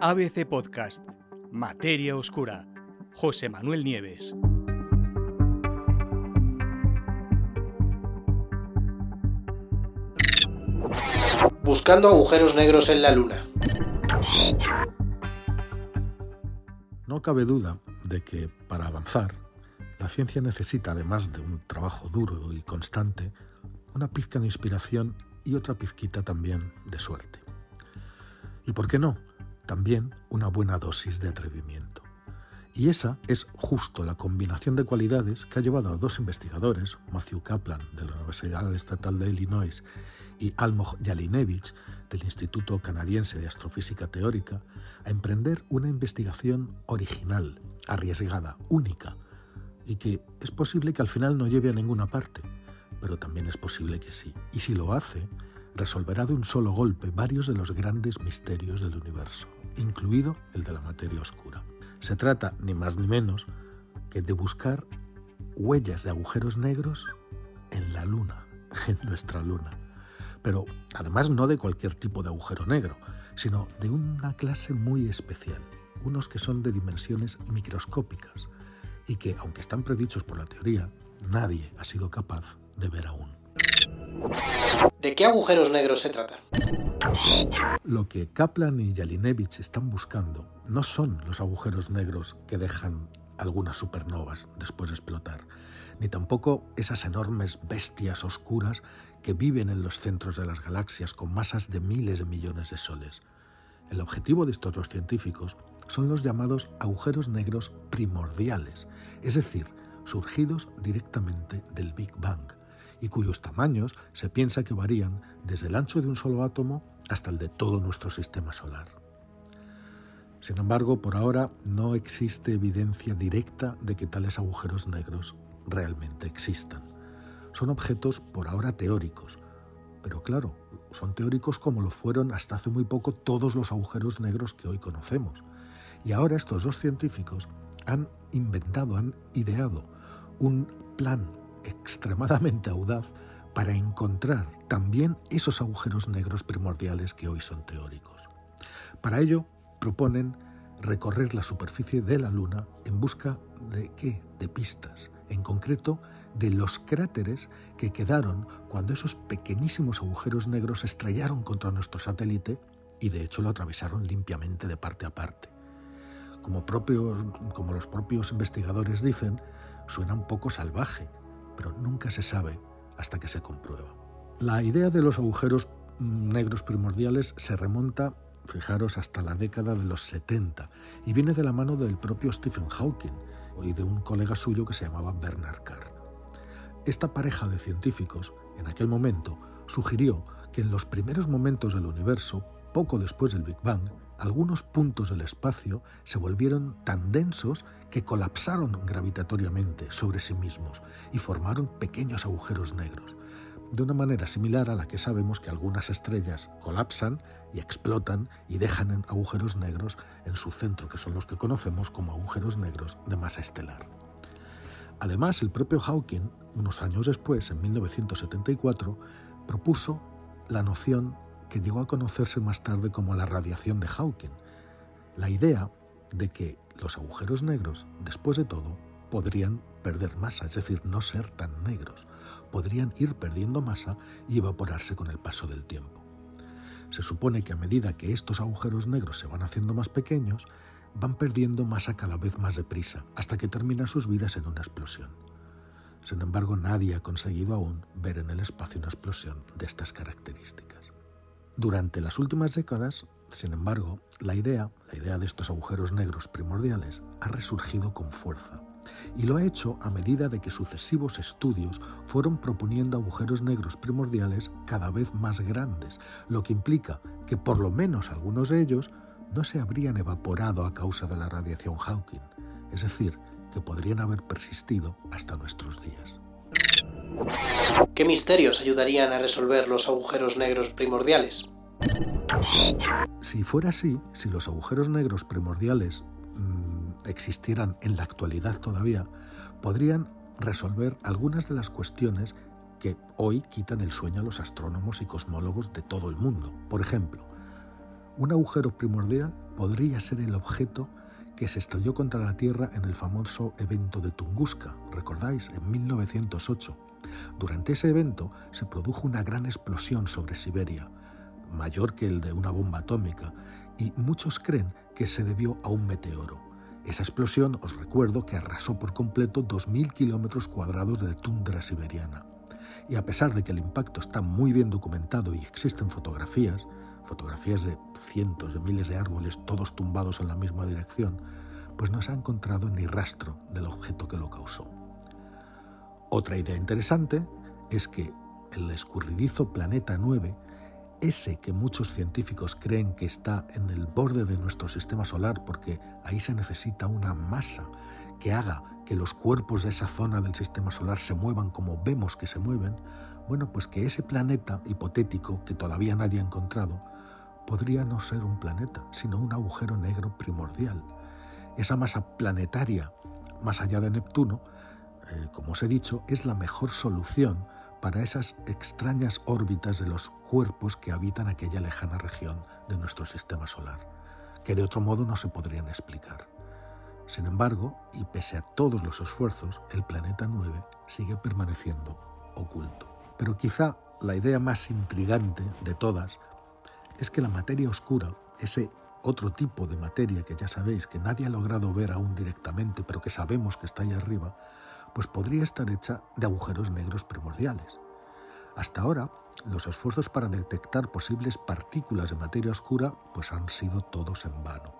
ABC Podcast, Materia Oscura, José Manuel Nieves. Buscando agujeros negros en la Luna. No cabe duda de que para avanzar, la ciencia necesita, además de un trabajo duro y constante, una pizca de inspiración y otra pizquita también de suerte. ¿Y por qué no? También una buena dosis de atrevimiento. Y esa es justo la combinación de cualidades que ha llevado a dos investigadores, Matthew Kaplan de la Universidad Estatal de Illinois y Almog Jalinevich del Instituto Canadiense de Astrofísica Teórica, a emprender una investigación original, arriesgada, única, y que es posible que al final no lleve a ninguna parte, pero también es posible que sí. Y si lo hace, resolverá de un solo golpe varios de los grandes misterios del universo, incluido el de la materia oscura. Se trata, ni más ni menos, que de buscar huellas de agujeros negros en la Luna, en nuestra Luna. Pero además no de cualquier tipo de agujero negro, sino de una clase muy especial, unos que son de dimensiones microscópicas y que, aunque están predichos por la teoría, nadie ha sido capaz de ver aún. ¿De qué agujeros negros se trata? Lo que Kaplan y Jalinevich están buscando no son los agujeros negros que dejan algunas supernovas después de explotar, ni tampoco esas enormes bestias oscuras que viven en los centros de las galaxias con masas de miles de millones de soles. El objetivo de estos dos científicos son los llamados agujeros negros primordiales, es decir, surgidos directamente del Big Bang, y cuyos tamaños se piensa que varían desde el ancho de un solo átomo hasta el de todo nuestro sistema solar. Sin embargo, por ahora no existe evidencia directa de que tales agujeros negros realmente existan. Son objetos por ahora teóricos, pero claro, son teóricos como lo fueron hasta hace muy poco todos los agujeros negros que hoy conocemos. Y ahora estos dos científicos han inventado, han ideado un plan extremadamente audaz para encontrar también esos agujeros negros primordiales que hoy son teóricos. Para ello proponen recorrer la superficie de la Luna en busca de qué? De pistas, en concreto de los cráteres que quedaron cuando esos pequeñísimos agujeros negros estrellaron contra nuestro satélite y de hecho lo atravesaron limpiamente de parte a parte. Como, como los propios investigadores dicen, suena un poco salvaje, pero nunca se sabe hasta que se comprueba. La idea de los agujeros negros primordiales se remonta, fijaros, hasta la década de los 70 y viene de la mano del propio Stephen Hawking y de un colega suyo que se llamaba Bernard Carr. Esta pareja de científicos, en aquel momento, sugirió que en los primeros momentos del universo, poco después del Big Bang, algunos puntos del espacio se volvieron tan densos que colapsaron gravitatoriamente sobre sí mismos y formaron pequeños agujeros negros, de una manera similar a la que sabemos que algunas estrellas colapsan y explotan y dejan agujeros negros en su centro, que son los que conocemos como agujeros negros de masa estelar. Además, el propio Hawking, unos años después, en 1974, propuso la noción que llegó a conocerse más tarde como la radiación de Hawking, la idea de que los agujeros negros, después de todo, podrían perder masa, es decir, no ser tan negros, podrían ir perdiendo masa y evaporarse con el paso del tiempo. Se supone que a medida que estos agujeros negros se van haciendo más pequeños, van perdiendo masa cada vez más deprisa, hasta que terminan sus vidas en una explosión. Sin embargo, nadie ha conseguido aún ver en el espacio una explosión de estas características. Durante las últimas décadas, sin embargo, la idea, la idea de estos agujeros negros primordiales, ha resurgido con fuerza. Y lo ha hecho a medida de que sucesivos estudios fueron proponiendo agujeros negros primordiales cada vez más grandes, lo que implica que por lo menos algunos de ellos no se habrían evaporado a causa de la radiación Hawking, es decir, que podrían haber persistido hasta nuestros días. ¿Qué misterios ayudarían a resolver los agujeros negros primordiales? Si fuera así, si los agujeros negros primordiales mmm, existieran en la actualidad todavía, podrían resolver algunas de las cuestiones que hoy quitan el sueño a los astrónomos y cosmólogos de todo el mundo. Por ejemplo, Un agujero primordial podría ser el objeto que se estrelló contra la Tierra en el famoso evento de Tunguska, recordáis, en 1908. Durante ese evento se produjo una gran explosión sobre Siberia, mayor que el de una bomba atómica, y muchos creen que se debió a un meteoro. Esa explosión, os recuerdo, que arrasó por completo 2.000 kilómetros cuadrados de tundra siberiana. Y a pesar de que el impacto está muy bien documentado y existen fotografías, fotografías de cientos de miles de árboles todos tumbados en la misma dirección, pues no se ha encontrado ni rastro del objeto que lo causó. Otra idea interesante es que el escurridizo Planeta 9, ese que muchos científicos creen que está en el borde de nuestro sistema solar porque ahí se necesita una masa que haga que los cuerpos de esa zona del sistema solar se muevan como vemos que se mueven, bueno, pues que ese planeta hipotético que todavía nadie ha encontrado, podría no ser un planeta, sino un agujero negro primordial. Esa masa planetaria, más allá de Neptuno, eh, como os he dicho, es la mejor solución para esas extrañas órbitas de los cuerpos que habitan aquella lejana región de nuestro sistema solar, que de otro modo no se podrían explicar. Sin embargo, y pese a todos los esfuerzos, el planeta 9 sigue permaneciendo oculto. Pero quizá la idea más intrigante de todas es que la materia oscura, ese otro tipo de materia que ya sabéis que nadie ha logrado ver aún directamente, pero que sabemos que está ahí arriba, pues podría estar hecha de agujeros negros primordiales. Hasta ahora, los esfuerzos para detectar posibles partículas de materia oscura pues han sido todos en vano.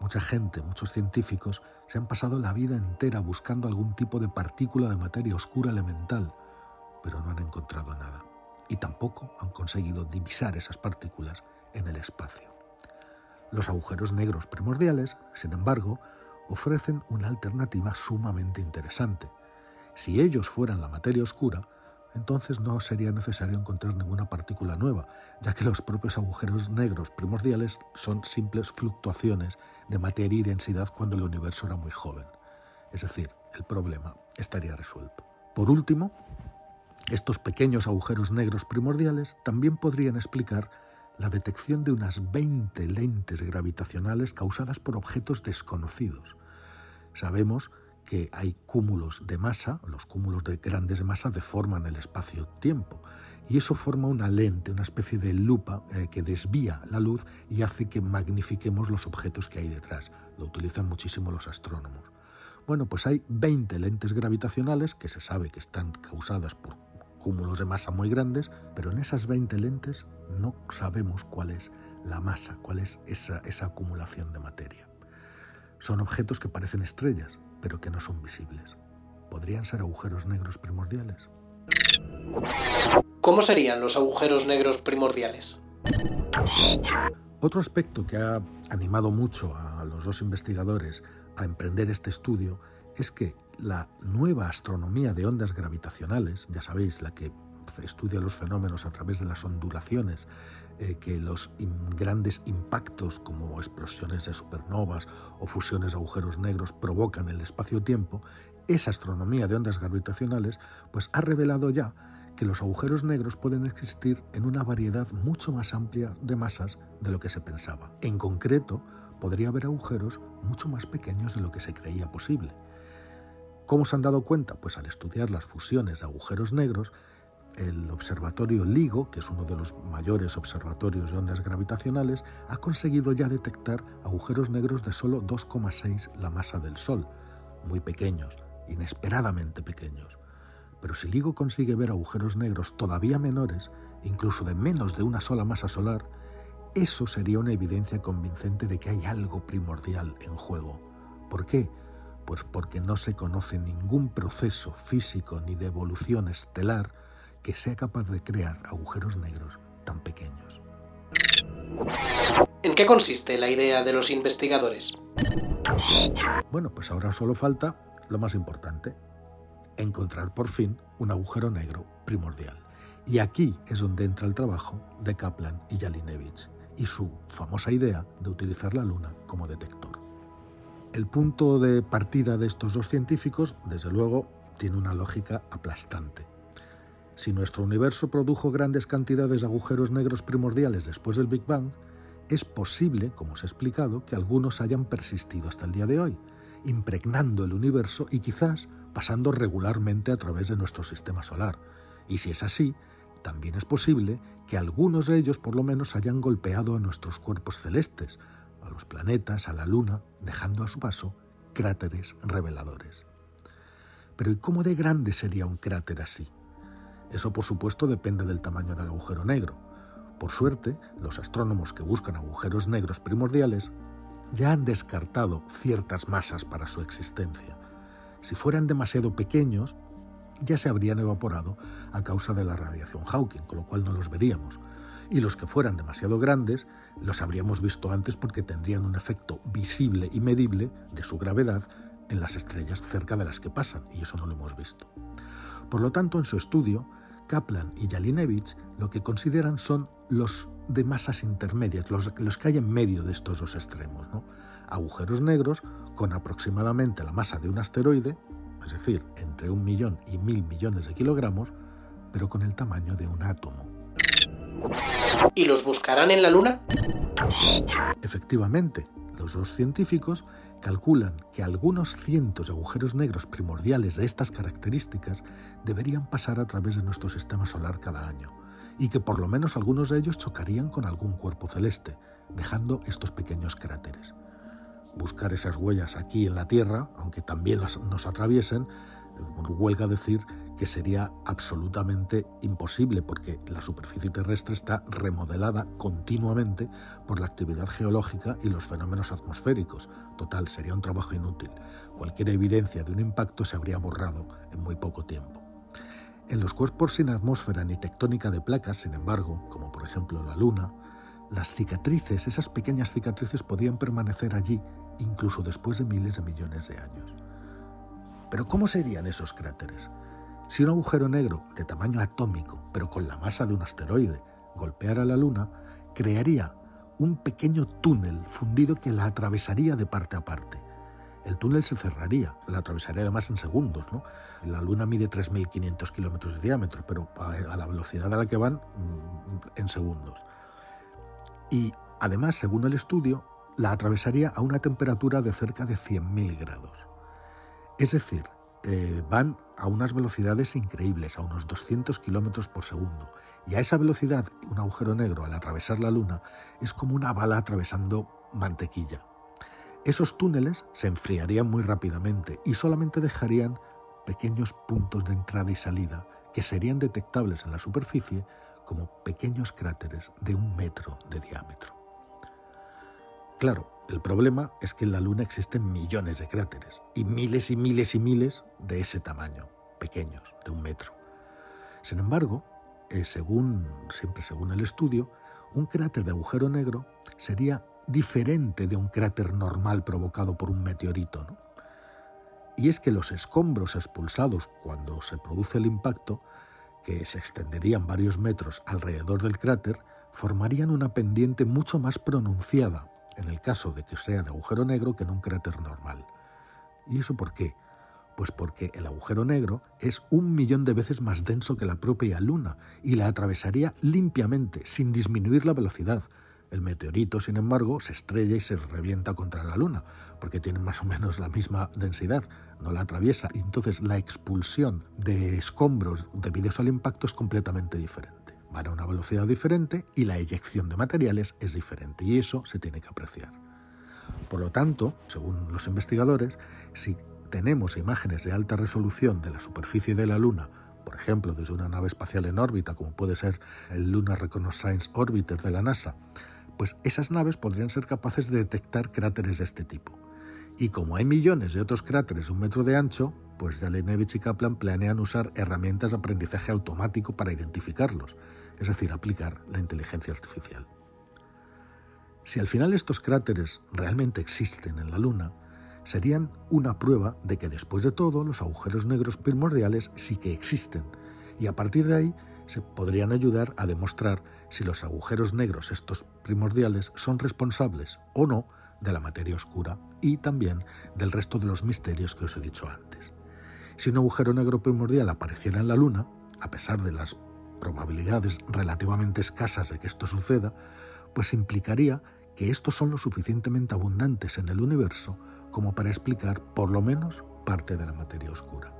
Mucha gente, muchos científicos, se han pasado la vida entera buscando algún tipo de partícula de materia oscura elemental, pero no han encontrado nada y tampoco han conseguido divisar esas partículas en el espacio. Los agujeros negros primordiales, sin embargo, ofrecen una alternativa sumamente interesante. Si ellos fueran la materia oscura, entonces no sería necesario encontrar ninguna partícula nueva, ya que los propios agujeros negros primordiales son simples fluctuaciones de materia y densidad cuando el universo era muy joven. Es decir, el problema estaría resuelto. Por último, estos pequeños agujeros negros primordiales también podrían explicar la detección de unas 20 lentes gravitacionales causadas por objetos desconocidos. Sabemos que hay cúmulos de masa, los cúmulos de grandes masas deforman el espacio-tiempo y eso forma una lente, una especie de lupa eh, que desvía la luz y hace que magnifiquemos los objetos que hay detrás. Lo utilizan muchísimo los astrónomos. Bueno, pues hay 20 lentes gravitacionales que se sabe que están causadas por cúmulos de masa muy grandes, pero en esas 20 lentes no sabemos cuál es la masa, cuál es esa, esa acumulación de materia. Son objetos que parecen estrellas, pero que no son visibles. ¿Podrían ser agujeros negros primordiales? ¿Cómo serían los agujeros negros primordiales? Otro aspecto que ha animado mucho a los dos investigadores a emprender este estudio es que la nueva astronomía de ondas gravitacionales, ya sabéis, la que estudia los fenómenos a través de las ondulaciones eh, que los grandes impactos como explosiones de supernovas o fusiones de agujeros negros provocan en el espacio-tiempo, esa astronomía de ondas gravitacionales pues ha revelado ya que los agujeros negros pueden existir en una variedad mucho más amplia de masas de lo que se pensaba. En concreto, podría haber agujeros mucho más pequeños de lo que se creía posible. ¿Cómo se han dado cuenta? Pues al estudiar las fusiones de agujeros negros, el observatorio LIGO, que es uno de los mayores observatorios de ondas gravitacionales, ha conseguido ya detectar agujeros negros de solo 2,6 la masa del Sol, muy pequeños, inesperadamente pequeños. Pero si LIGO consigue ver agujeros negros todavía menores, incluso de menos de una sola masa solar, eso sería una evidencia convincente de que hay algo primordial en juego. ¿Por qué? Pues porque no se conoce ningún proceso físico ni de evolución estelar que sea capaz de crear agujeros negros tan pequeños. ¿En qué consiste la idea de los investigadores? Bueno, pues ahora solo falta lo más importante, encontrar por fin un agujero negro primordial. Y aquí es donde entra el trabajo de Kaplan y Jalinevich y su famosa idea de utilizar la Luna como detector. El punto de partida de estos dos científicos, desde luego, tiene una lógica aplastante. Si nuestro universo produjo grandes cantidades de agujeros negros primordiales después del Big Bang, es posible, como os he explicado, que algunos hayan persistido hasta el día de hoy, impregnando el universo y quizás pasando regularmente a través de nuestro sistema solar. Y si es así, también es posible que algunos de ellos por lo menos hayan golpeado a nuestros cuerpos celestes, a los planetas, a la Luna, dejando a su paso cráteres reveladores. Pero ¿y cómo de grande sería un cráter así? Eso por supuesto depende del tamaño del agujero negro. Por suerte, los astrónomos que buscan agujeros negros primordiales ya han descartado ciertas masas para su existencia. Si fueran demasiado pequeños, ya se habrían evaporado a causa de la radiación Hawking, con lo cual no los veríamos. Y los que fueran demasiado grandes, los habríamos visto antes porque tendrían un efecto visible y medible de su gravedad en las estrellas cerca de las que pasan, y eso no lo hemos visto. Por lo tanto, en su estudio, Kaplan y Jalinevich lo que consideran son los de masas intermedias, los, que hay en medio de estos dos extremos. Agujeros negros con aproximadamente la masa de un asteroide, es decir, entre un millón y mil millones de kilogramos, pero con el tamaño de un átomo. ¿Y los buscarán en la Luna? Efectivamente, los dos científicos calculan que algunos cientos de agujeros negros primordiales de estas características deberían pasar a través de nuestro sistema solar cada año, y que por lo menos algunos de ellos chocarían con algún cuerpo celeste, dejando estos pequeños cráteres. Buscar esas huellas aquí en la Tierra, aunque también nos atraviesen, huelga decir que sería absolutamente imposible porque la superficie terrestre está remodelada continuamente por la actividad geológica y los fenómenos atmosféricos. Total, sería un trabajo inútil. Cualquier evidencia de un impacto se habría borrado en muy poco tiempo. En los cuerpos sin atmósfera ni tectónica de placas, sin embargo, como por ejemplo la Luna, las cicatrices, esas pequeñas cicatrices podían permanecer allí incluso después de miles de millones de años. Pero ¿cómo serían esos cráteres? Si un agujero negro de tamaño atómico, pero con la masa de un asteroide, golpeara la Luna, crearía un pequeño túnel fundido que la atravesaría de parte a parte. El túnel se cerraría, la atravesaría además en segundos. ¿no? La Luna mide 3.500 kilómetros de diámetro, pero a la velocidad a la que van, mm, en segundos. Y además, según el estudio, la atravesaría a una temperatura de cerca de 100.000 grados. Es decir, eh, van a unas velocidades increíbles, a unos 200 kilómetros por segundo. Y a esa velocidad, un agujero negro al atravesar la Luna es como una bala atravesando mantequilla. Esos túneles se enfriarían muy rápidamente y solamente dejarían pequeños puntos de entrada y salida que serían detectables en la superficie como pequeños cráteres de un metro de diámetro. Claro, el problema es que en la Luna existen millones de cráteres y miles y miles y miles de ese tamaño, pequeños, de un metro. Sin embargo, eh, según, siempre según el estudio, un cráter de agujero negro sería diferente de un cráter normal provocado por un meteorito. Y es que los escombros expulsados cuando se produce el impacto, que se extenderían varios metros alrededor del cráter, formarían una pendiente mucho más pronunciada en el caso de que sea de agujero negro que en un cráter normal. ¿Y eso por qué? Pues porque el agujero negro es un millón de veces más denso que la propia Luna y la atravesaría limpiamente, sin disminuir la velocidad. El meteorito, sin embargo, se estrella y se revienta contra la Luna, porque tiene más o menos la misma densidad, no la atraviesa, y entonces la expulsión de escombros debido al impacto es completamente diferente van a una velocidad diferente y la eyección de materiales es diferente y eso se tiene que apreciar. Por lo tanto, según los investigadores, si tenemos imágenes de alta resolución de la superficie de la Luna, por ejemplo, desde una nave espacial en órbita, como puede ser el Lunar Reconnaissance Orbiter de la NASA, pues esas naves podrían ser capaces de detectar cráteres de este tipo. Y como hay millones de otros cráteres de un metro de ancho, pues Jalenevich y Kaplan planean usar herramientas de aprendizaje automático para identificarlos, es decir, aplicar la inteligencia artificial. Si al final estos cráteres realmente existen en la Luna, serían una prueba de que después de todo los agujeros negros primordiales sí que existen, y a partir de ahí se podrían ayudar a demostrar si los agujeros negros estos primordiales son responsables o no de la materia oscura y también del resto de los misterios que os he dicho antes. Si un agujero negro primordial apareciera en la Luna, a pesar de las probabilidades relativamente escasas de que esto suceda, pues implicaría que estos son lo suficientemente abundantes en el universo como para explicar por lo menos parte de la materia oscura.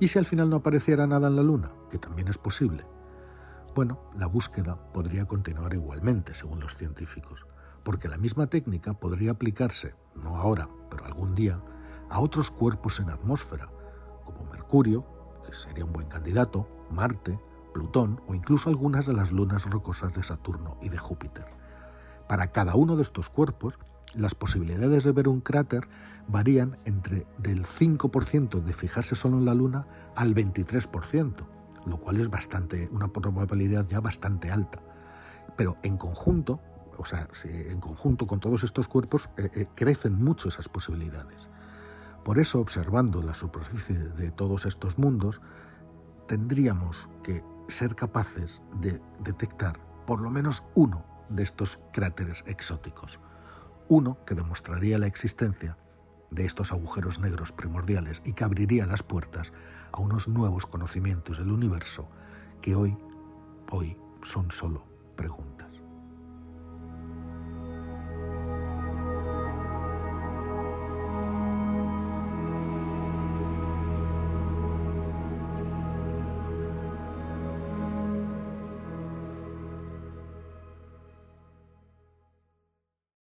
¿Y si al final no apareciera nada en la Luna? Que también es posible. Bueno, la búsqueda podría continuar igualmente, según los científicos, porque la misma técnica podría aplicarse, no ahora, pero algún día, a otros cuerpos en atmósfera, como Mercurio, que sería un buen candidato, Marte, Plutón o incluso algunas de las lunas rocosas de Saturno y de Júpiter. Para cada uno de estos cuerpos, las posibilidades de ver un cráter varían entre del 5% de fijarse solo en la Luna al 23%, lo cual es bastante una probabilidad ya bastante alta. Pero en conjunto, o sea, en conjunto con todos estos cuerpos eh, eh, crecen mucho esas posibilidades. Por eso, observando la superficie de todos estos mundos, tendríamos que ser capaces de detectar por lo menos uno de estos cráteres exóticos. Uno que demostraría la existencia de estos agujeros negros primordiales y que abriría las puertas a unos nuevos conocimientos del universo que hoy, hoy son solo preguntas.